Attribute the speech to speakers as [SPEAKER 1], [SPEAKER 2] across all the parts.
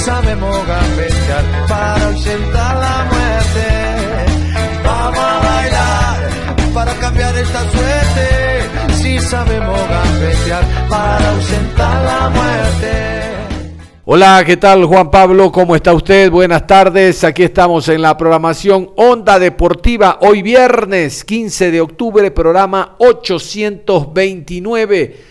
[SPEAKER 1] Sabemos gambetear para ausentar la muerte. Vamos a bailar para cambiar esta suerte. Si sabemos gambetear para ausentar la muerte.
[SPEAKER 2] Hola, ¿qué tal Juan Pablo? ¿Cómo está usted? Buenas tardes. Aquí estamos en la programación Onda Deportiva. Hoy viernes 15 de octubre, programa 829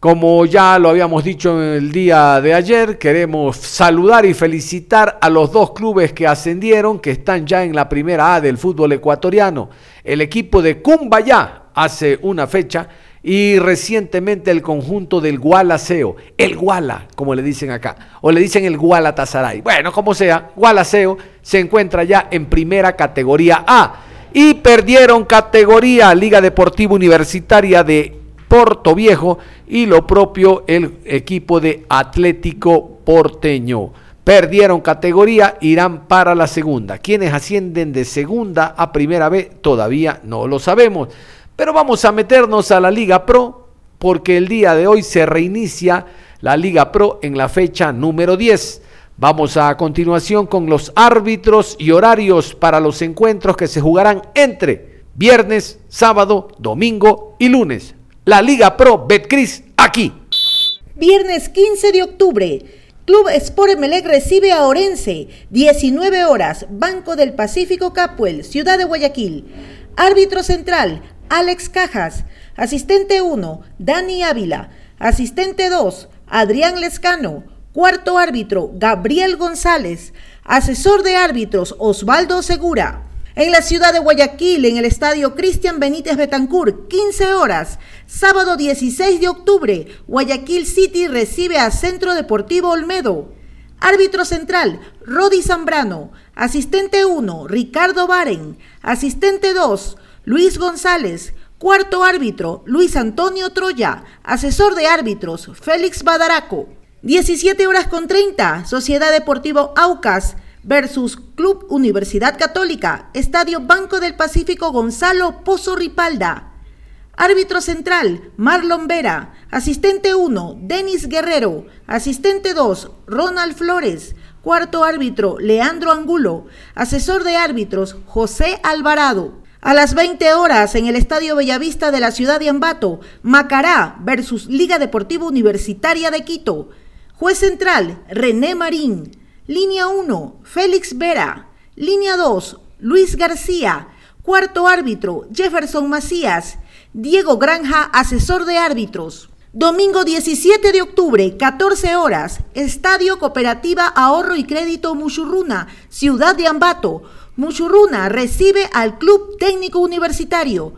[SPEAKER 2] como ya lo habíamos dicho en el día de ayer, queremos saludar y felicitar a los dos clubes que ascendieron, que están ya en la primera A del fútbol ecuatoriano. El equipo de Cumbayá hace una fecha y recientemente el conjunto del Gualaceo, el Guala, como le dicen acá, o le dicen el Gualatasaray. Bueno, como sea, Gualaceo se encuentra ya en primera categoría A y perdieron categoría Liga Deportiva Universitaria de Porto Viejo y lo propio el equipo de Atlético Porteño. Perdieron categoría, irán para la segunda. Quienes ascienden de segunda a primera vez todavía no lo sabemos. Pero vamos a meternos a la Liga Pro porque el día de hoy se reinicia la Liga Pro en la fecha número 10. Vamos a continuación con los árbitros y horarios para los encuentros que se jugarán entre viernes, sábado, domingo y lunes la Liga Pro Betcris aquí.
[SPEAKER 3] Viernes 15 de octubre. Club Sport Emelec recibe a Orense, 19 horas, Banco del Pacífico Capuel, Ciudad de Guayaquil. Árbitro central, Alex Cajas. Asistente 1, Dani Ávila. Asistente 2, Adrián Lescano. Cuarto árbitro, Gabriel González. Asesor de árbitros, Osvaldo Segura. En la ciudad de Guayaquil, en el estadio Cristian Benítez Betancourt, 15 horas. Sábado 16 de octubre, Guayaquil City recibe a Centro Deportivo Olmedo. Árbitro central, Rodi Zambrano. Asistente 1, Ricardo Baren. Asistente 2, Luis González. Cuarto árbitro, Luis Antonio Troya. Asesor de árbitros, Félix Badaraco. 17 horas con 30, Sociedad Deportivo Aucas versus Club Universidad Católica, Estadio Banco del Pacífico Gonzalo Pozo Ripalda. Árbitro central, Marlon Vera. Asistente 1, Denis Guerrero. Asistente 2, Ronald Flores. Cuarto árbitro, Leandro Angulo. Asesor de árbitros, José Alvarado. A las 20 horas en el Estadio Bellavista de la ciudad de Ambato, Macará versus Liga Deportiva Universitaria de Quito. Juez central, René Marín. Línea 1, Félix Vera. Línea 2, Luis García. Cuarto árbitro, Jefferson Macías. Diego Granja, asesor de árbitros. Domingo 17 de octubre, 14 horas, Estadio Cooperativa Ahorro y Crédito Muchurruna, Ciudad de Ambato. Muchurruna recibe al Club Técnico Universitario.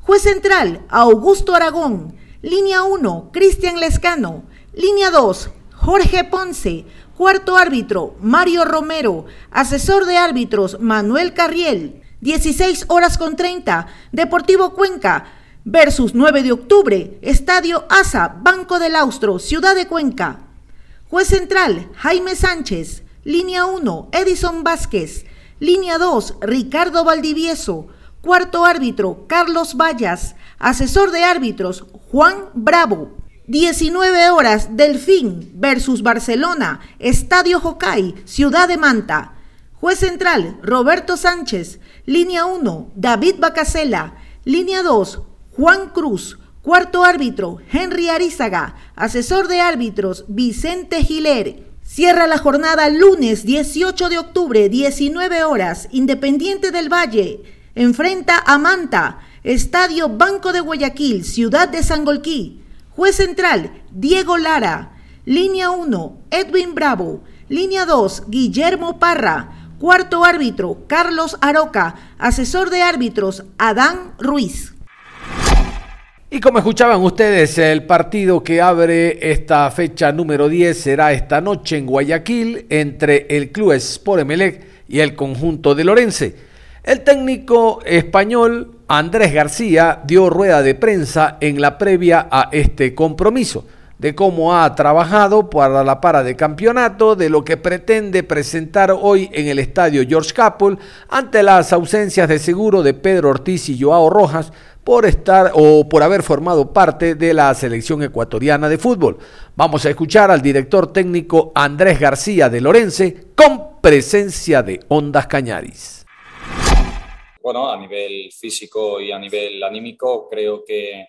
[SPEAKER 3] Juez central, Augusto Aragón. Línea 1, Cristian Lescano. Línea 2, Jorge Ponce. Cuarto árbitro, Mario Romero. Asesor de árbitros, Manuel Carriel. 16 horas con 30. Deportivo Cuenca versus 9 de octubre. Estadio ASA, Banco del Austro, Ciudad de Cuenca. Juez central, Jaime Sánchez. Línea 1, Edison Vázquez. Línea 2, Ricardo Valdivieso. Cuarto árbitro, Carlos Vallas. Asesor de árbitros, Juan Bravo. 19 horas, Delfín versus Barcelona, Estadio Jocay, Ciudad de Manta. Juez central, Roberto Sánchez. Línea 1, David Bacasela. Línea 2, Juan Cruz. Cuarto árbitro, Henry Arizaga. Asesor de árbitros, Vicente Giler. Cierra la jornada lunes 18 de octubre, 19 horas, Independiente del Valle. Enfrenta a Manta, Estadio Banco de Guayaquil, Ciudad de Sangolquí. Juez central, Diego Lara. Línea 1, Edwin Bravo. Línea 2, Guillermo Parra. Cuarto árbitro, Carlos Aroca. Asesor de árbitros, Adán Ruiz.
[SPEAKER 2] Y como escuchaban ustedes, el partido que abre esta fecha número 10 será esta noche en Guayaquil entre el Club Sport Emelec y el conjunto de Lorense. El técnico español Andrés García dio rueda de prensa en la previa a este compromiso de cómo ha trabajado para la para de campeonato, de lo que pretende presentar hoy en el estadio George Capel ante las ausencias de seguro de Pedro Ortiz y Joao Rojas por estar o por haber formado parte de la selección ecuatoriana de fútbol. Vamos a escuchar al director técnico Andrés García de Lorense con presencia de Ondas Cañaris.
[SPEAKER 4] Bueno, a nivel físico y a nivel anímico creo que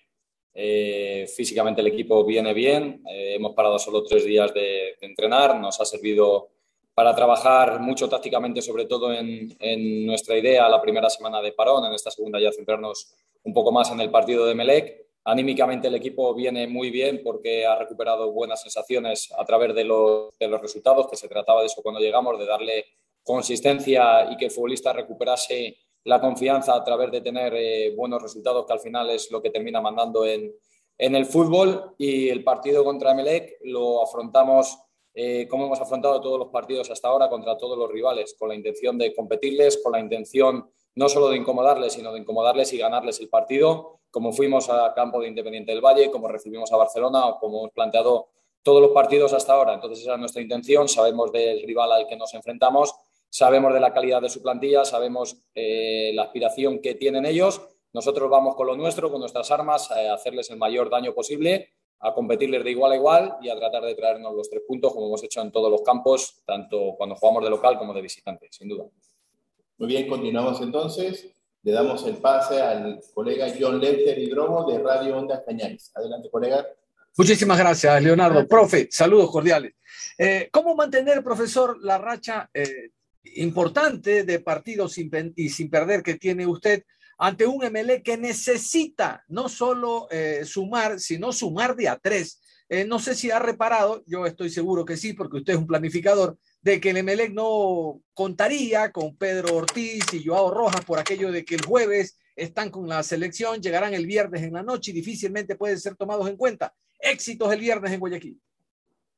[SPEAKER 4] eh, físicamente el equipo viene bien, eh, hemos parado solo tres días de, entrenar, nos ha servido para trabajar mucho tácticamente, sobre todo en, nuestra idea la primera semana de parón, en esta segunda ya centrarnos un poco más en el partido de Melec. Anímicamente el equipo viene muy bien porque ha recuperado buenas sensaciones a través de los, de los resultados, que se trataba de eso cuando llegamos, de darle consistencia y que el futbolista recuperase la confianza a través de tener eh, buenos resultados, que al final es lo que termina mandando en, en el fútbol. Y el partido contra Emelec lo afrontamos eh, como hemos afrontado todos los partidos hasta ahora contra todos los rivales, con la intención de competirles, con la intención no solo de incomodarles, sino de incomodarles y ganarles el partido, como fuimos a campo de Independiente del Valle, como recibimos a Barcelona o como hemos planteado todos los partidos hasta ahora. Entonces esa es nuestra intención, sabemos del rival al que nos enfrentamos sabemos de la calidad de su plantilla, sabemos eh, la aspiración que tienen ellos. Nosotros vamos con lo nuestro, con nuestras armas, a hacerles el mayor daño posible, a competirles de igual a igual y a tratar de traernos los tres puntos, como hemos hecho en todos los campos, tanto cuando jugamos de local como de visitante, sin duda.
[SPEAKER 5] Muy bien, continuamos entonces. Le damos el pase al colega John Lester Hidromo de Radio Ondas Cañares. Adelante, colega.
[SPEAKER 2] Muchísimas gracias, Leonardo. Profe, saludos cordiales. Eh, ¿Cómo mantener, profesor, la racha eh, importante de partidos sin, y sin perder que tiene usted ante un MLE que necesita no solo eh, sumar, sino sumar de a tres. Eh, no sé si ha reparado, yo estoy seguro que sí, porque usted es un planificador, de que el Emelec no contaría con Pedro Ortiz y Joao Rojas por aquello de que el jueves están con la selección, llegarán el viernes en la noche y difícilmente pueden ser tomados en cuenta. Éxitos el viernes en Guayaquil.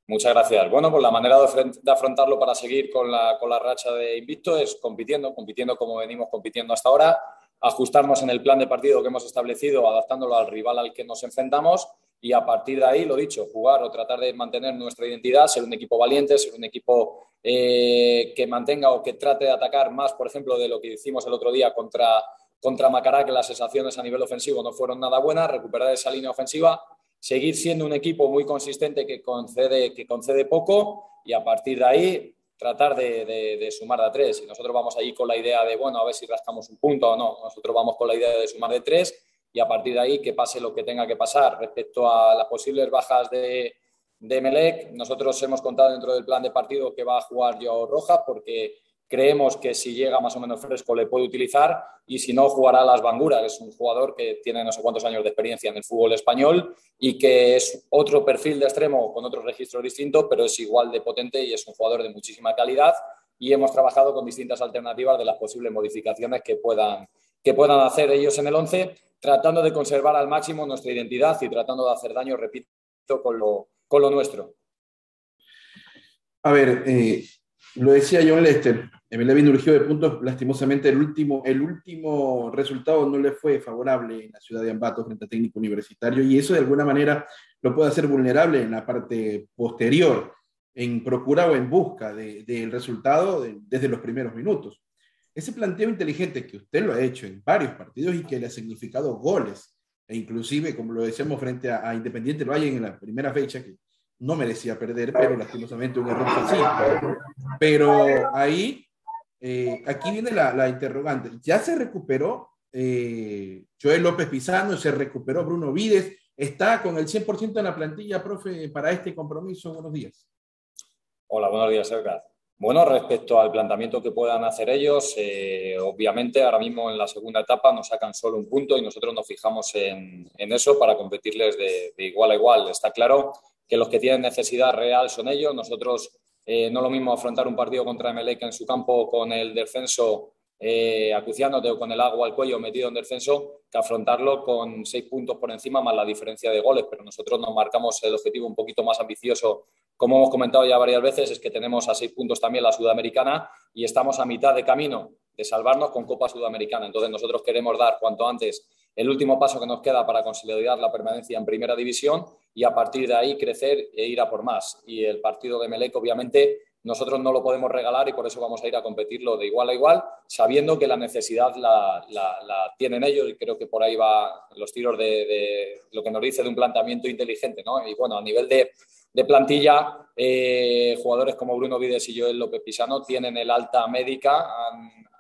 [SPEAKER 4] Muchas gracias. Bueno, pues la manera de afrontarlo para seguir con la, con la racha de invicto es compitiendo, compitiendo como venimos compitiendo hasta ahora, ajustarnos en el plan de partido que hemos establecido, adaptándolo al rival al que nos enfrentamos y a partir de ahí, lo dicho, jugar o tratar de mantener nuestra identidad, ser un equipo valiente, ser un equipo eh, que mantenga o que trate de atacar más, por ejemplo, de lo que hicimos el otro día contra, contra Macará, que las sensaciones a nivel ofensivo no fueron nada buenas, recuperar esa línea ofensiva seguir siendo un equipo muy consistente que concede, que concede poco y a partir de ahí tratar de, sumar de a tres. Y nosotros vamos ahí con la idea de, bueno, a ver si rascamos un punto o no. Nosotros vamos con la idea de sumar de tres y a partir de ahí que pase lo que tenga que pasar. Respecto a las posibles bajas de, de Melec, nosotros hemos contado dentro del plan de partido que va a jugar yo Rojas porque Creemos que si llega más o menos fresco le puede utilizar y si no jugará Las Banguras, es un jugador que tiene no sé cuántos años de experiencia en el fútbol español y que es otro perfil de extremo con otros registros distintos, pero es igual de potente y es un jugador de muchísima calidad y hemos trabajado con distintas alternativas de las posibles modificaciones que puedan, que puedan hacer ellos en el 11, tratando de conservar al máximo nuestra identidad y tratando de hacer daño, repito, con lo, con lo nuestro.
[SPEAKER 5] A ver, eh, lo decía John Lester, Emelec urgió de puntos, lastimosamente el último, el último resultado no le fue favorable en la ciudad de Ambato frente a técnico universitario y eso de alguna manera lo puede hacer vulnerable en la parte posterior, en procura o en busca del resultado desde los primeros minutos. Ese planteo inteligente que usted lo ha hecho en varios partidos y que le ha significado goles, e inclusive, como lo decíamos frente a, a Independiente Valle en la primera fecha, que no merecía perder, pero lastimosamente un error así. Pero ahí, eh, aquí viene la, interrogante. Ya se recuperó eh, Joel López Pizano, se recuperó Bruno Vides, está con el 100% en la plantilla, profe, para este compromiso. Buenos días.
[SPEAKER 4] Hola, buenos días, Edgar. Bueno, respecto al planteamiento que puedan hacer ellos, eh, obviamente ahora mismo en la segunda etapa nos sacan solo un punto y nosotros nos fijamos en, eso para competirles de, de, igual a igual. Está claro que los que tienen necesidad real son ellos. Nosotros Eh, no lo mismo afrontar un partido contra Emelec en su campo con el descenso eh, acuciándote o con el agua al cuello metido en descenso que afrontarlo con seis puntos por encima más la diferencia de goles. Pero nosotros nos marcamos el objetivo un poquito más ambicioso, como hemos comentado ya varias veces, es que tenemos a seis puntos también la Sudamericana y estamos a mitad de camino de salvarnos con Copa Sudamericana. Entonces nosotros queremos dar cuanto antes el último paso que nos queda para consolidar la permanencia en Primera División y a partir de ahí crecer e ir a por más. Y el partido de Melec, obviamente, nosotros no lo podemos regalar y por eso vamos a ir a competirlo de igual a igual, sabiendo que la necesidad la, tienen ellos y creo que por ahí va los tiros de, lo que nos dice de un planteamiento inteligente. ¿no? Y bueno, a nivel de, plantilla, eh, jugadores como Bruno Vides y Joel López Pisano tienen el alta médica,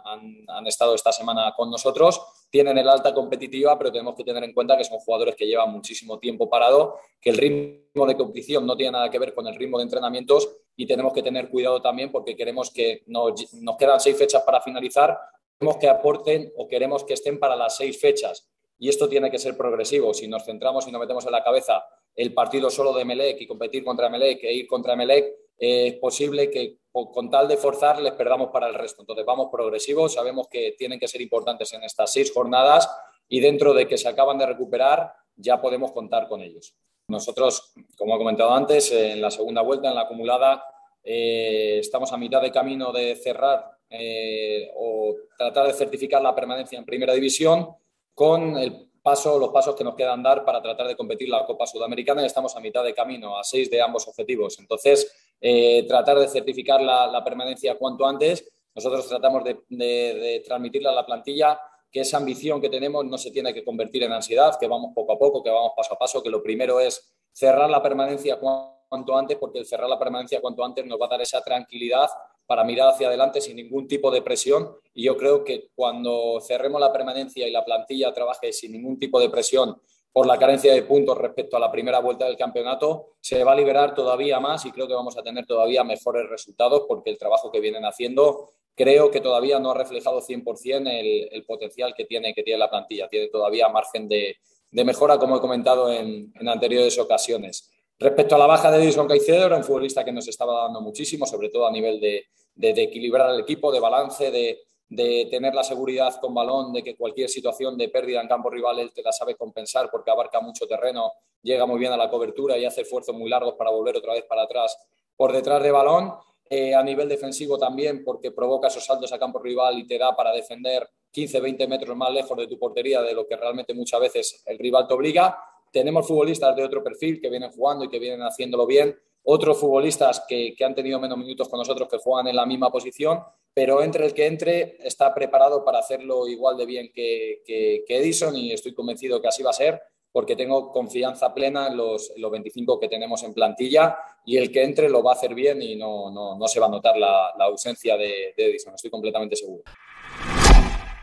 [SPEAKER 4] han, estado esta semana con nosotros, tienen el alta competitiva, pero tenemos que tener en cuenta que son jugadores que llevan muchísimo tiempo parado, que el ritmo de competición no tiene nada que ver con el ritmo de entrenamientos y tenemos que tener cuidado también porque queremos que nos, nos quedan seis fechas para finalizar, queremos que aporten o queremos que estén para las seis fechas. Y esto tiene que ser progresivo. Si nos centramos y nos metemos en la cabeza el partido solo de Melec y competir contra Melec e ir contra Melec, es posible que con tal de forzar les perdamos para el resto. Entonces vamos progresivos, sabemos que tienen que ser importantes en estas seis jornadas y dentro de que se acaban de recuperar ya podemos contar con ellos. Nosotros, como he comentado antes, en la segunda vuelta, en la acumulada, eh, estamos a mitad de camino de cerrar eh, o tratar de certificar la permanencia en primera división con el paso, los pasos que nos quedan dar para tratar de competir la Copa Sudamericana y estamos a mitad de camino, a seis de ambos objetivos. Entonces, eh, tratar de certificar la, permanencia cuanto antes. Nosotros tratamos de, de, transmitirle a la plantilla que esa ambición que tenemos no se tiene que convertir en ansiedad, que vamos poco a poco, que vamos paso a paso, que lo primero es cerrar la permanencia cuanto antes, porque el cerrar la permanencia cuanto antes nos va a dar esa tranquilidad para mirar hacia adelante sin ningún tipo de presión. Y yo creo que cuando cerremos la permanencia y la plantilla trabaje sin ningún tipo de presión por la carencia de puntos respecto a la primera vuelta del campeonato, se va a liberar todavía más y creo que vamos a tener todavía mejores resultados porque el trabajo que vienen haciendo creo que todavía no ha reflejado 100% el, el potencial que tiene, que tiene la plantilla. Tiene todavía margen de, mejora, como he comentado en, anteriores ocasiones. Respecto a la baja de Edison Caicedo, era un futbolista que nos estaba dando muchísimo, sobre todo a nivel de, equilibrar el equipo, de balance, de, tener la seguridad con balón, de que cualquier situación de pérdida en campo rival él te la sabe compensar porque abarca mucho terreno, llega muy bien a la cobertura y hace esfuerzos muy largos para volver otra vez para atrás por detrás de balón. Eh, a nivel defensivo también, porque provoca esos saltos a campo rival y te da para defender 15, 20 metros más lejos de tu portería de lo que realmente muchas veces el rival te obliga. Tenemos futbolistas de otro perfil que vienen jugando y que vienen haciéndolo bien. Otros futbolistas que, han tenido menos minutos con nosotros que juegan en la misma posición, pero entre el que entre está preparado para hacerlo igual de bien que, Edison y estoy convencido que así va a ser porque tengo confianza plena en los, 25 que tenemos en plantilla y el que entre lo va a hacer bien y no, no, se va a notar la, ausencia de, Edison, estoy completamente seguro.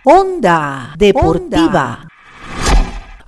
[SPEAKER 3] Onda Deportiva.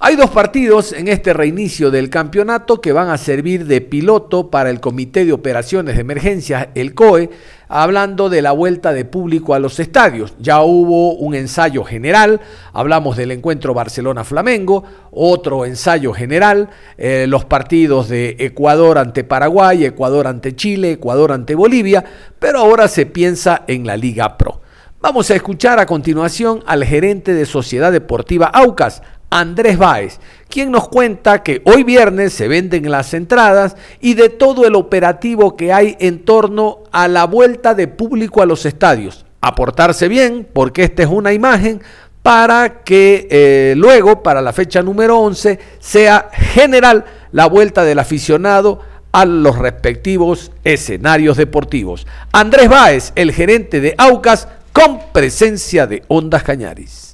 [SPEAKER 2] Hay dos partidos en este reinicio del campeonato que van a servir de piloto para el Comité de Operaciones de Emergencia, el COE, hablando de la vuelta de público a los estadios. Ya hubo un ensayo general, hablamos del encuentro Barcelona-Flamengo, otro ensayo general, eh, los partidos de Ecuador ante Paraguay, Ecuador ante Chile, Ecuador ante Bolivia, pero ahora se piensa en la Liga Pro. Vamos a escuchar a continuación al gerente de Sociedad Deportiva Aucas, Andrés Báez, quien nos cuenta que hoy viernes se venden las entradas y de todo el operativo que hay en torno a la vuelta de público a los estadios. Aportarse bien, porque esta es una imagen para que eh, luego, para la fecha número 11, sea general la vuelta del aficionado a los respectivos escenarios deportivos. Andrés Báez, el gerente de Aucas, con presencia de Ondas Cañaris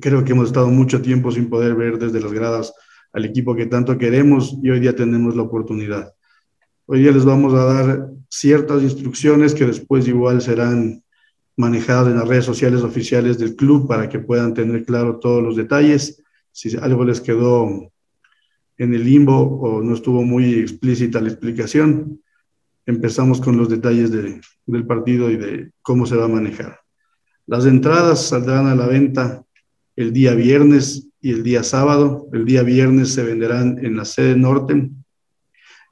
[SPEAKER 6] creo que hemos estado mucho tiempo sin poder ver desde las gradas al equipo que tanto queremos y hoy día tenemos la oportunidad. Hoy día les vamos a dar ciertas instrucciones que después igual serán manejadas en las redes sociales oficiales del club para que puedan tener claro todos los detalles. Si algo les quedó en el limbo o no estuvo muy explícita la explicación, empezamos con los detalles del partido y de cómo se va a manejar. Las entradas saldrán a la venta el día viernes y el día sábado. El día viernes se venderán en la sede norte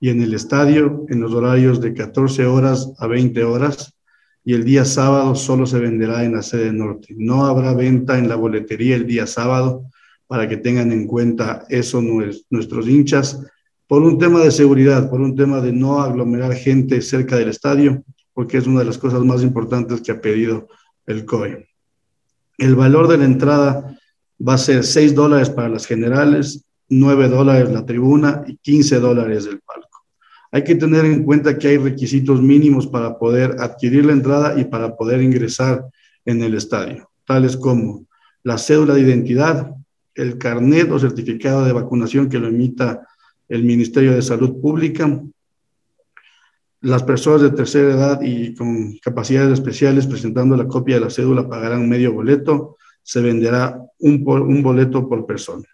[SPEAKER 6] y en el estadio en los horarios de 14 horas a 20 horas y el día sábado solo se venderá en la sede norte. No habrá venta en la boletería el día sábado para que tengan en cuenta eso nuestros hinchas por un tema de seguridad, por un tema de no aglomerar gente cerca del estadio, porque es una de las cosas más importantes que ha pedido el COE. El valor de la entrada va a ser 6 dólares para las generales, 9 dólares la tribuna y 15 dólares el palco. Hay que tener en cuenta que hay requisitos mínimos para poder adquirir la entrada y para poder ingresar en el estadio, tales como la cédula de identidad, el carnet o certificado de vacunación que lo emita el Ministerio de Salud Pública. Las personas de tercera edad y con capacidades especiales presentando la copia de la cédula pagarán medio boleto. Se venderá un, un boleto por persona.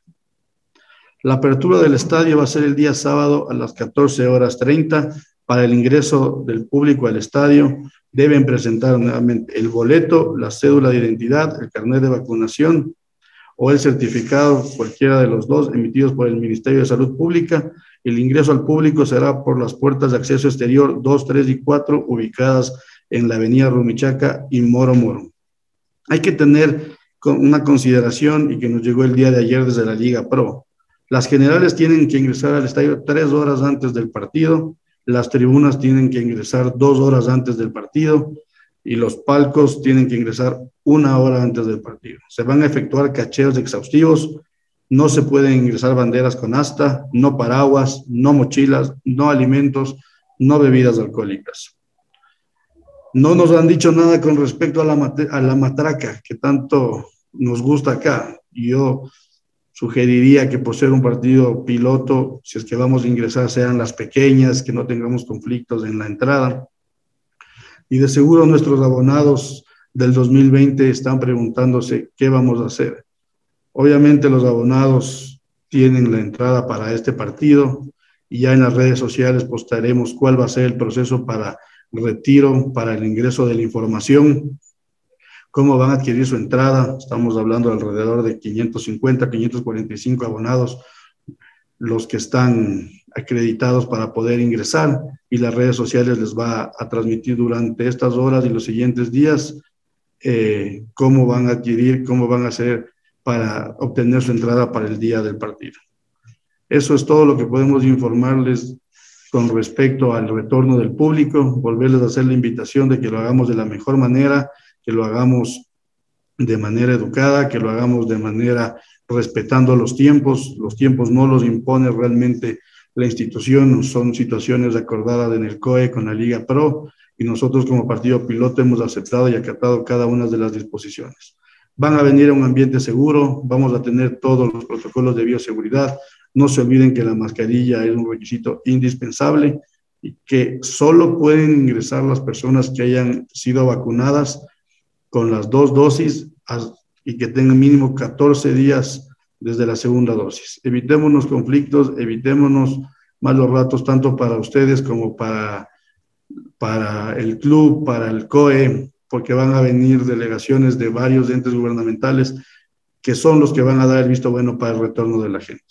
[SPEAKER 6] La apertura del estadio va a ser el día sábado a las 14 horas 30. Para el ingreso del público al estadio deben presentar nuevamente el boleto, la cédula de identidad, el carnet de vacunación, o el certificado, cualquiera de los dos, emitidos por el Ministerio de Salud Pública. El ingreso al público será por las puertas de acceso exterior 2, 3 y 4, ubicadas en la avenida Rumichaca y Moro Moro. Hay que tener una consideración y que nos llegó el día de ayer desde la Liga Pro. Las generales tienen que ingresar al estadio tres horas antes del partido, las tribunas tienen que ingresar dos horas antes del partido, y los palcos tienen que ingresar una hora antes del partido. Se van a efectuar cacheos exhaustivos, no se pueden ingresar banderas con asta, no paraguas, no mochilas, no alimentos, no bebidas alcohólicas. No nos han dicho nada con respecto a la, a la matraca que tanto nos gusta acá. Yo sugeriría que por ser un partido piloto, si es que vamos a ingresar, sean las pequeñas, que no tengamos conflictos en la entrada y de seguro nuestros abonados del 2020 están preguntándose qué vamos a hacer. Obviamente los abonados tienen la entrada para este partido y ya en las redes sociales postaremos cuál va a ser el proceso para retiro, para el ingreso de la información, cómo van a adquirir su entrada. Estamos hablando de alrededor de 550, 545 abonados los que están acreditados para poder ingresar y las redes sociales les va a transmitir durante estas horas y los siguientes días eh, cómo van a adquirir, cómo van a hacer para obtener su entrada para el día del partido. Eso es todo lo que podemos informarles con respecto al retorno del público, volverles a hacer la invitación de que lo hagamos de la mejor manera, que lo hagamos de manera educada, que lo hagamos de manera respetando los tiempos. Los tiempos no los impone realmente la institución, son situaciones acordadas en el COE con la Liga Pro y nosotros como partido piloto hemos aceptado y acatado cada una de las disposiciones. Van a venir a un ambiente seguro, vamos a tener todos los protocolos de bioseguridad. No se olviden que la mascarilla es un requisito indispensable y que solo pueden ingresar las personas que hayan sido vacunadas con las dos dosis y que tengan mínimo 14 días desde la segunda dosis. Evitémonos conflictos, evitémonos malos ratos tanto para ustedes como para, para el club, para el COE, porque van a venir delegaciones de varios entes gubernamentales que son los que van a dar el visto bueno para el retorno de la gente.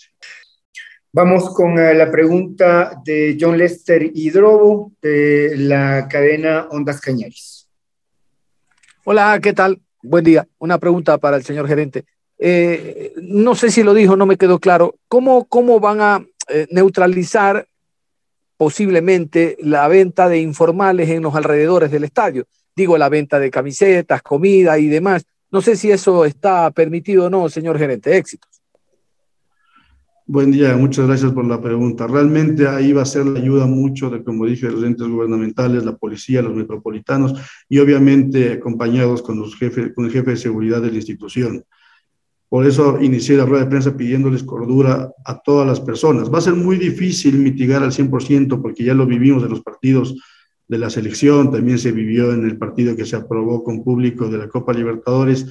[SPEAKER 7] Vamos con eh, la pregunta de John Lester Hidrobo de la cadena Ondas Cañaris.
[SPEAKER 2] Hola, ¿qué tal? Buen día. Una pregunta para el señor gerente. Eh, no sé si lo dijo, no me quedó claro. ¿Cómo, cómo van a eh, neutralizar posiblemente la venta de informales en los alrededores del estadio? Digo, la venta de camisetas, comida y demás. No sé si eso está permitido o no, señor gerente. Éxitos.
[SPEAKER 6] Buen día, muchas gracias por la pregunta. Realmente ahí va a ser la ayuda mucho de, como dije, los entes gubernamentales, la policía, los metropolitanos y obviamente acompañados con, los jefes, con el jefe de seguridad de la institución. Por eso inicié la rueda de prensa pidiéndoles cordura a todas las personas. Va a ser muy difícil mitigar al 100% porque ya lo vivimos en los partidos de la selección, también se vivió en el partido que se aprobó con público de la Copa Libertadores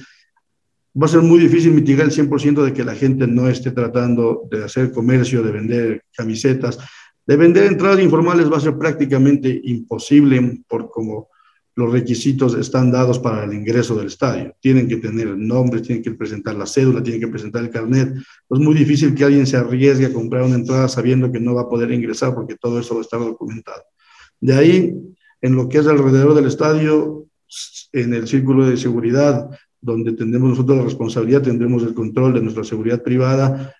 [SPEAKER 6] va a ser muy difícil mitigar el 100% de que la gente no esté tratando de hacer comercio, de vender camisetas, de vender entradas informales va a ser prácticamente imposible por como los requisitos están dados para el ingreso del estadio. Tienen que tener nombre, tienen que presentar la cédula, tienen que presentar el carnet. Es muy difícil que alguien se arriesgue a comprar una entrada sabiendo que no va a poder ingresar porque todo eso va a estar documentado. De ahí, en lo que es alrededor del estadio, en el círculo de seguridad, donde tendremos nosotros la responsabilidad, tendremos el control de nuestra seguridad privada,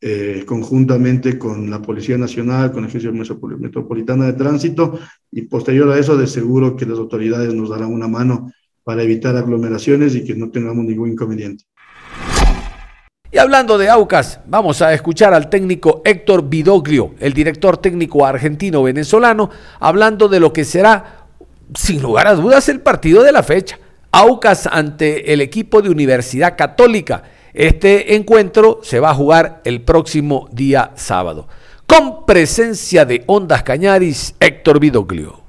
[SPEAKER 6] eh, conjuntamente con la Policía Nacional, con la Agencia Metropolitana de Tránsito, y posterior a eso, de seguro que las autoridades nos darán una mano para evitar aglomeraciones y que no tengamos ningún inconveniente.
[SPEAKER 2] Y hablando de Aucas, vamos a escuchar al técnico Héctor Vidoglio, el director técnico argentino-venezolano, hablando de lo que será, sin lugar a dudas, el partido de la fecha. Aucas ante el equipo de Universidad Católica este encuentro se va a jugar el próximo día sábado, con presencia de Ondas Cañaris, Héctor Vidoglio.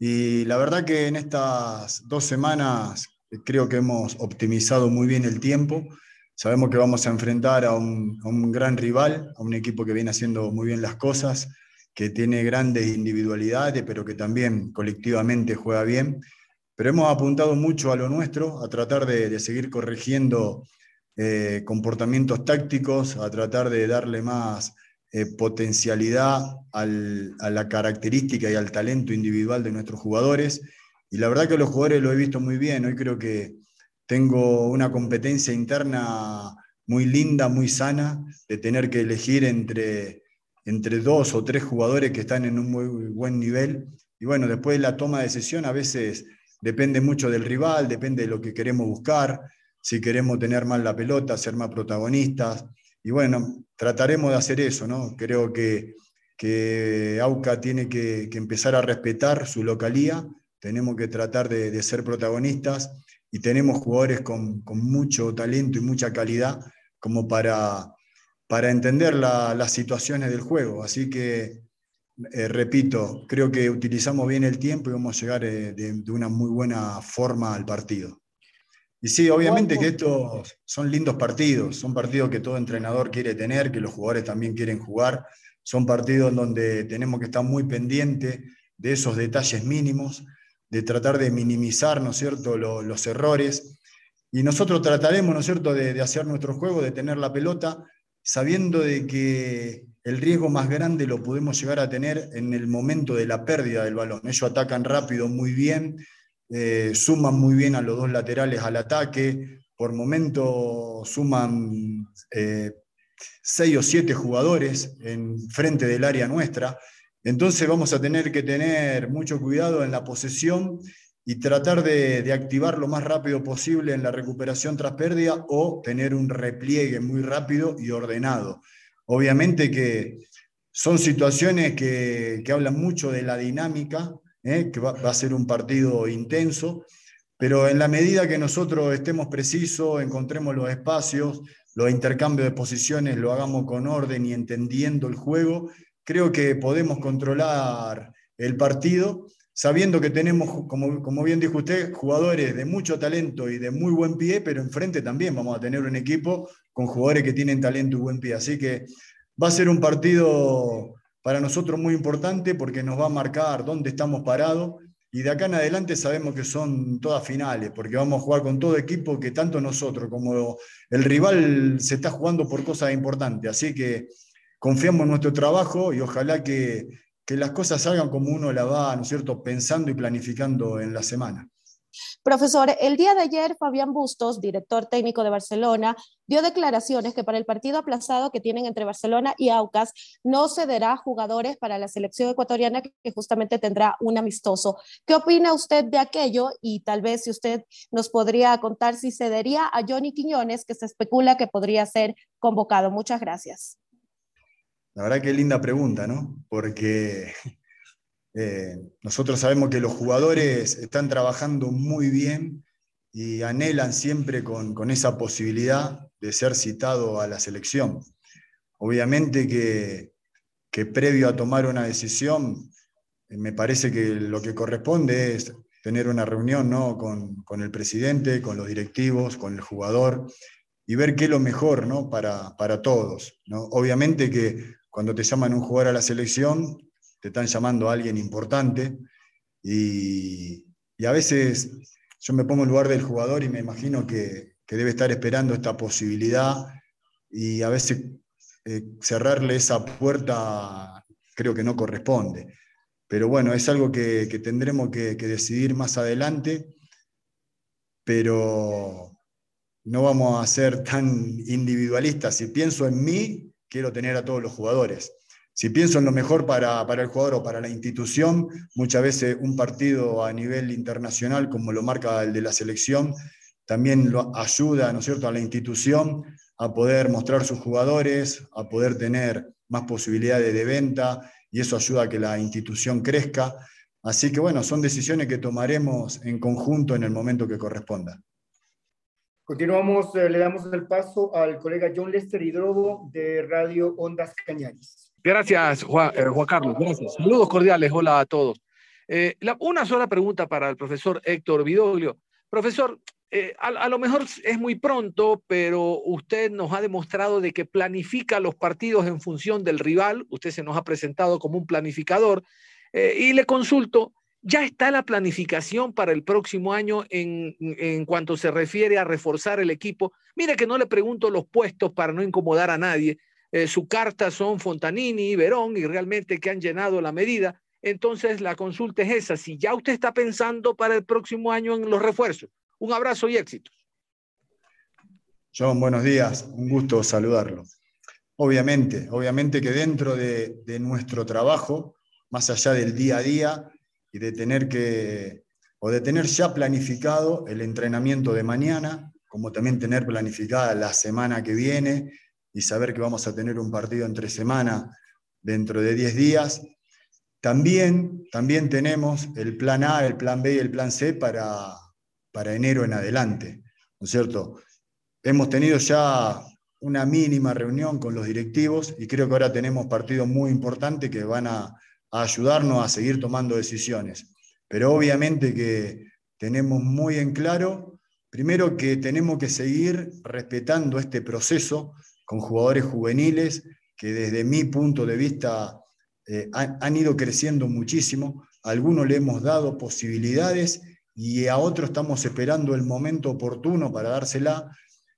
[SPEAKER 8] Y la verdad que en estas dos semanas creo que hemos optimizado muy bien el tiempo. Sabemos que vamos a enfrentar a un, gran rival, a un equipo que viene haciendo muy bien las cosas, que tiene grandes individualidades, pero que también colectivamente juega bien. Pero hemos apuntado mucho a lo nuestro, a tratar de, de seguir corrigiendo eh, comportamientos tácticos, a tratar de darle más eh, potencialidad a la característica y al talento individual de nuestros jugadores. Y la verdad que los jugadores lo he visto muy bien. Hoy creo que tengo una competencia interna muy linda, muy sana, de tener que elegir entre, entre dos o tres jugadores que están en un muy buen nivel. Y bueno, después la toma de decisión a veces depende mucho del rival, depende de lo que queremos buscar si queremos tener más la pelota, ser más protagonistas. Y bueno, trataremos de hacer eso, ¿no? Creo que, que AUCA tiene que, empezar a respetar su localía, tenemos que tratar de, ser protagonistas y tenemos jugadores con, mucho talento y mucha calidad como para, para entender las situaciones del juego. Así que, eh, repito, creo que utilizamos bien el tiempo y vamos a llegar eh, de una muy buena forma al partido. Y sí, obviamente que estos son lindos partidos, son partidos que todo entrenador quiere tener, que los jugadores también quieren jugar, son partidos donde tenemos que estar muy pendientes de esos detalles mínimos, de tratar de minimizar, ¿no cierto?, los, errores. Y nosotros trataremos, ¿no cierto?, de, de, hacer nuestro juego, de tener la pelota, sabiendo de que el riesgo más grande lo podemos llegar a tener en el momento de la pérdida del balón. Ellos atacan rápido, muy bien, eh, suman muy bien a los dos laterales al ataque, por momento suman eh, seis o siete jugadores en frente del área nuestra, entonces vamos a tener que tener mucho cuidado en la posesión y tratar de, activar lo más rápido posible en la recuperación tras pérdida o tener un repliegue muy rápido y ordenado. Obviamente que son situaciones que, hablan mucho de la dinámica ¿eh? que va, a ser un partido intenso, pero en la medida que nosotros estemos precisos, encontremos los espacios, los intercambios de posiciones, lo hagamos con orden y entendiendo el juego, creo que podemos controlar el partido, sabiendo que tenemos, como, como bien dijo usted, jugadores de mucho talento y de muy buen pie, pero enfrente también vamos a tener un equipo con jugadores que tienen talento y buen pie. Así que va a ser un partido para nosotros muy importante porque nos va a marcar dónde estamos parados y de acá en adelante sabemos que son todas finales, porque vamos a jugar con todo equipo que tanto nosotros como el rival se está jugando por cosas importantes. Así que confiamos en nuestro trabajo y ojalá que, que las cosas salgan como uno la va, ¿no es cierto?, pensando y planificando en la semana.
[SPEAKER 9] Profesor, el día de ayer Fabián Bustos, director técnico de Barcelona, dio declaraciones que para el partido aplazado que tienen entre Barcelona y Aucas no cederá jugadores para la selección ecuatoriana que justamente tendrá un amistoso. ¿Qué opina usted de aquello? Y tal vez si usted nos podría contar si cedería a Johnny Quiñones, que se especula que podría ser convocado. Muchas gracias.
[SPEAKER 8] La verdad que linda pregunta, ¿no? Porque eh, nosotros sabemos que los jugadores están trabajando muy bien y anhelan siempre con, esa posibilidad de ser citado a la selección. Obviamente que, previo a tomar una decisión, eh, me parece que lo que corresponde es tener una reunión ¿no? con, el presidente, con los directivos, con el jugador y ver qué es lo mejor ¿no? para, para todos. ¿no? Obviamente que cuando te llaman un jugador a la selección, te están llamando a alguien importante y, a veces yo me pongo en lugar del jugador y me imagino que, debe estar esperando esta posibilidad y a veces eh, cerrarle esa puerta creo que no corresponde. Pero bueno, es algo que, tendremos que, decidir más adelante, pero no vamos a ser tan individualistas. Si pienso en mí, quiero tener a todos los jugadores. Si pienso en lo mejor para, el jugador o para la institución, muchas veces un partido a nivel internacional, como lo marca el de la selección, también lo ayuda, ¿no es cierto?, a la institución a poder mostrar sus jugadores, a poder tener más posibilidades de venta y eso ayuda a que la institución crezca. Así que bueno, son decisiones que tomaremos en conjunto en el momento que corresponda.
[SPEAKER 7] Continuamos, eh, le damos el paso al colega John Lester Hidrobo de Radio Ondas Cañaris.
[SPEAKER 2] Gracias, Juan, eh, Carlos. Gracias. Saludos cordiales. Hola a todos. Eh, una sola pregunta para el profesor Héctor Vidoglio. Profesor, a, a, lo mejor es muy pronto, pero usted nos ha demostrado de que planifica los partidos en función del rival. Usted se nos ha presentado como un planificador. y le consulto, ya está la planificación para el próximo año en, en, cuanto se refiere a reforzar el equipo. Mire que no le pregunto los puestos para no incomodar a nadie. Eh, su carta son Fontanini y Verón y realmente que han llenado la medida. Entonces la consulta es esa. Si ya usted está pensando para el próximo año en los refuerzos. Un abrazo y éxitos.
[SPEAKER 8] John, buenos días. Un gusto saludarlo. Obviamente, obviamente que dentro de, de nuestro trabajo, más allá del día a día, y de tener que, o de tener ya planificado el entrenamiento de mañana, como también tener planificada la semana que viene y saber que vamos a tener un partido entre semana dentro de 10 días. También, también tenemos el plan A, el plan B y el plan C para, para enero en adelante, ¿no es cierto? Hemos tenido ya una mínima reunión con los directivos y creo que ahora tenemos partidos muy importantes que van a, a ayudarnos a seguir tomando decisiones. Pero obviamente que tenemos muy en claro, primero que tenemos que seguir respetando este proceso con jugadores juveniles que desde mi punto de vista eh, han, ido creciendo muchísimo. A algunos le hemos dado posibilidades y a otros estamos esperando el momento oportuno para dársela,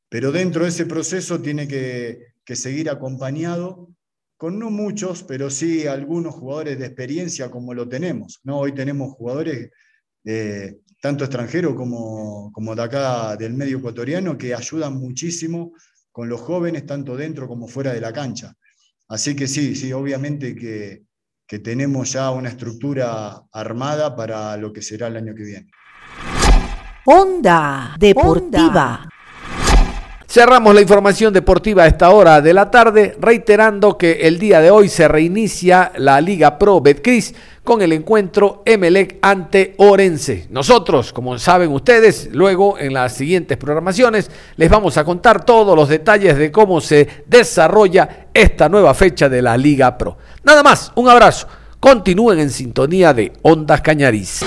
[SPEAKER 8] pero dentro de ese proceso tiene que, que seguir acompañado con no muchos, pero sí algunos jugadores de experiencia como lo tenemos. ¿no? Hoy tenemos jugadores eh, tanto extranjeros como, como de acá del medio ecuatoriano que ayudan muchísimo con los jóvenes, tanto dentro como fuera de la cancha. Así que sí, sí, obviamente que, que tenemos ya una estructura armada para lo que será el año que viene.
[SPEAKER 3] Onda Deportiva.
[SPEAKER 2] Cerramos la información deportiva a esta hora de la tarde, reiterando que el día de hoy se reinicia la Liga Pro Betcris con el encuentro Emelec ante Orense. Nosotros, como saben ustedes, luego en las siguientes programaciones les vamos a contar todos los detalles de cómo se desarrolla esta nueva fecha de la Liga Pro. Nada más, un abrazo. Continúen en sintonía de Ondas Cañariz.